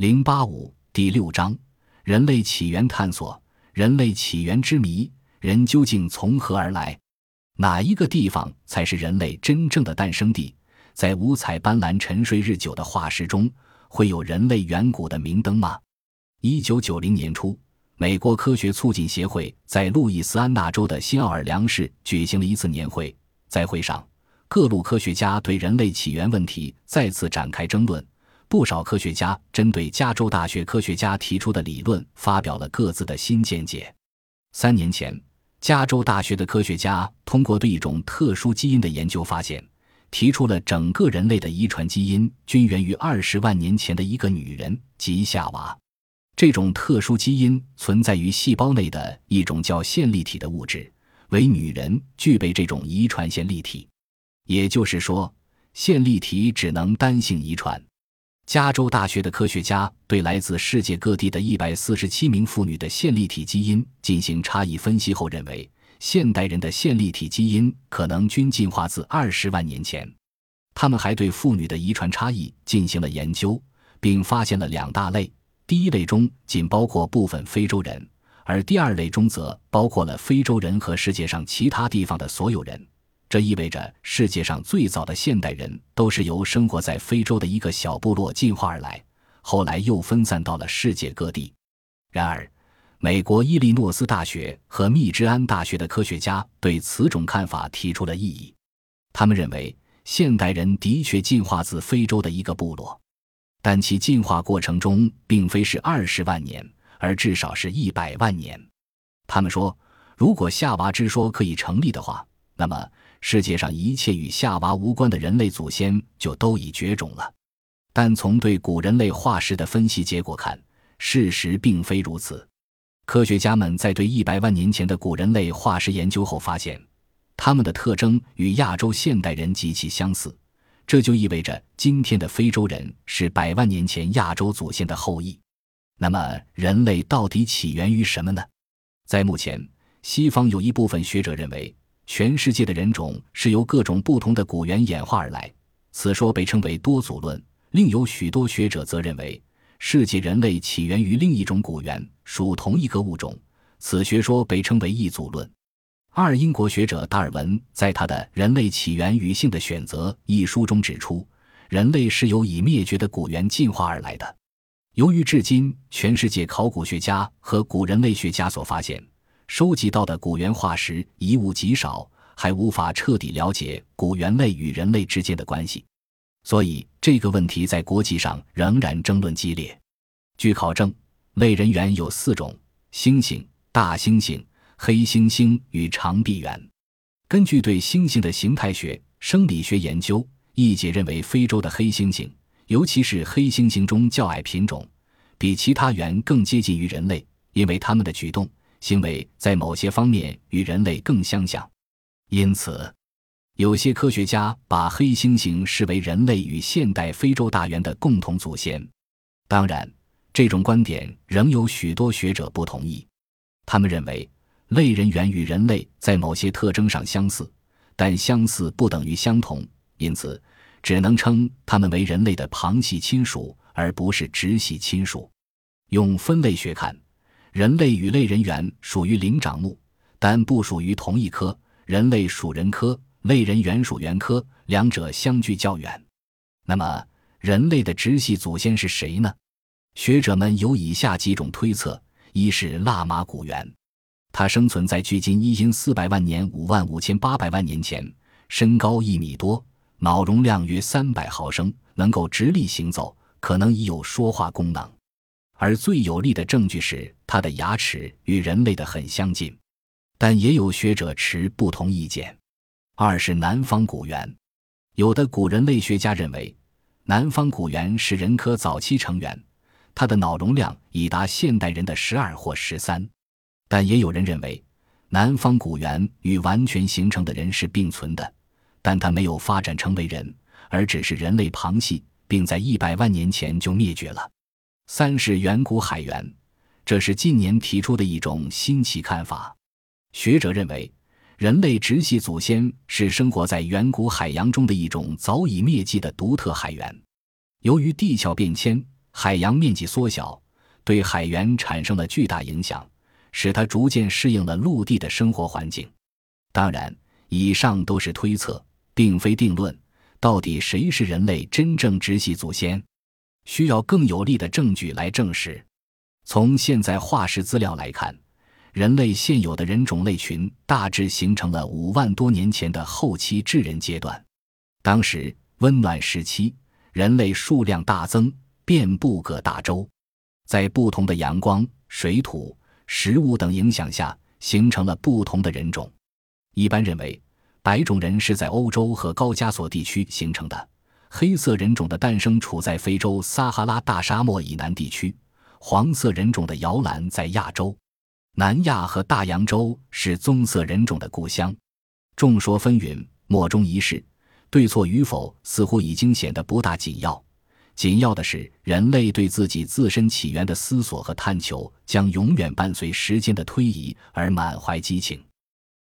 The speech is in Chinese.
零八五第六章：人类起源探索。人类起源之谜：人究竟从何而来？哪一个地方才是人类真正的诞生地？在五彩斑斓、沉睡日久的化石中，会有人类远古的明灯吗？一九九零年初，美国科学促进协会在路易斯安那州的新奥尔良市举行了一次年会，在会上，各路科学家对人类起源问题再次展开争论。不少科学家针对加州大学科学家提出的理论发表了各自的新见解。三年前，加州大学的科学家通过对一种特殊基因的研究发现，提出了整个人类的遗传基因均源于二十万年前的一个女人，即夏娃。这种特殊基因存在于细胞内的一种叫线粒体的物质，为女人具备这种遗传线粒体。也就是说，线粒体只能单性遗传。加州大学的科学家对来自世界各地的一百四十七名妇女的线粒体基因进行差异分析后认为，现代人的线粒体基因可能均进化自二十万年前。他们还对妇女的遗传差异进行了研究，并发现了两大类：第一类中仅包括部分非洲人，而第二类中则包括了非洲人和世界上其他地方的所有人。这意味着世界上最早的现代人都是由生活在非洲的一个小部落进化而来，后来又分散到了世界各地。然而，美国伊利诺斯大学和密芝安大学的科学家对此种看法提出了异议。他们认为，现代人的确进化自非洲的一个部落，但其进化过程中并非是二十万年，而至少是一百万年。他们说，如果夏娃之说可以成立的话，那么。世界上一切与夏娃无关的人类祖先就都已绝种了，但从对古人类化石的分析结果看，事实并非如此。科学家们在对一百万年前的古人类化石研究后发现，他们的特征与亚洲现代人极其相似，这就意味着今天的非洲人是百万年前亚洲祖先的后裔。那么，人类到底起源于什么呢？在目前，西方有一部分学者认为。全世界的人种是由各种不同的古猿演化而来，此说被称为多祖论。另有许多学者则认为，世界人类起源于另一种古猿，属同一个物种。此学说被称为异祖论。二英国学者达尔文在他的《人类起源与性的选择》一书中指出，人类是由已灭绝的古猿进化而来的。由于至今全世界考古学家和古人类学家所发现。收集到的古猿化石遗物极少，还无法彻底了解古猿类与人类之间的关系，所以这个问题在国际上仍然争论激烈。据考证，类人猿有四种：猩猩、大猩猩、黑猩猩与长臂猿。根据对猩猩的形态学、生理学研究，一姐认为非洲的黑猩猩，尤其是黑猩猩中较矮品种，比其他猿更接近于人类，因为它们的举动。行为在某些方面与人类更相像，因此，有些科学家把黑猩猩视为人类与现代非洲大猿的共同祖先。当然，这种观点仍有许多学者不同意。他们认为，类人猿与人类在某些特征上相似，但相似不等于相同，因此只能称他们为人类的旁系亲属，而不是直系亲属。用分类学看。人类与类人猿属于灵长目，但不属于同一科。人类属人科，类人猿属猿科，两者相距较远。那么，人类的直系祖先是谁呢？学者们有以下几种推测：一是腊马古猿，它生存在距今一因四百万年五万五千八百万年前，身高一米多，脑容量约三百毫升，能够直立行走，可能已有说话功能。而最有力的证据是，它的牙齿与人类的很相近，但也有学者持不同意见。二是南方古猿，有的古人类学家认为，南方古猿是人科早期成员，它的脑容量已达现代人的十二或十三，但也有人认为，南方古猿与完全形成的人是并存的，但它没有发展成为人，而只是人类旁系，并在一百万年前就灭绝了。三是远古海猿，这是近年提出的一种新奇看法。学者认为，人类直系祖先是生活在远古海洋中的一种早已灭迹的独特海猿。由于地壳变迁，海洋面积缩小，对海员产生了巨大影响，使它逐渐适应了陆地的生活环境。当然，以上都是推测，并非定论。到底谁是人类真正直系祖先？需要更有力的证据来证实。从现在化石资料来看，人类现有的人种类群大致形成了五万多年前的后期智人阶段。当时温暖时期，人类数量大增，遍布各大洲，在不同的阳光、水土、食物等影响下，形成了不同的人种。一般认为。白种人是在欧洲和高加索地区形成的，黑色人种的诞生处在非洲撒哈拉大沙漠以南地区，黄色人种的摇篮在亚洲，南亚和大洋洲是棕色人种的故乡。众说纷纭，莫衷一是，对错与否似乎已经显得不大紧要。紧要的是，人类对自己自身起源的思索和探求将永远伴随时间的推移而满怀激情。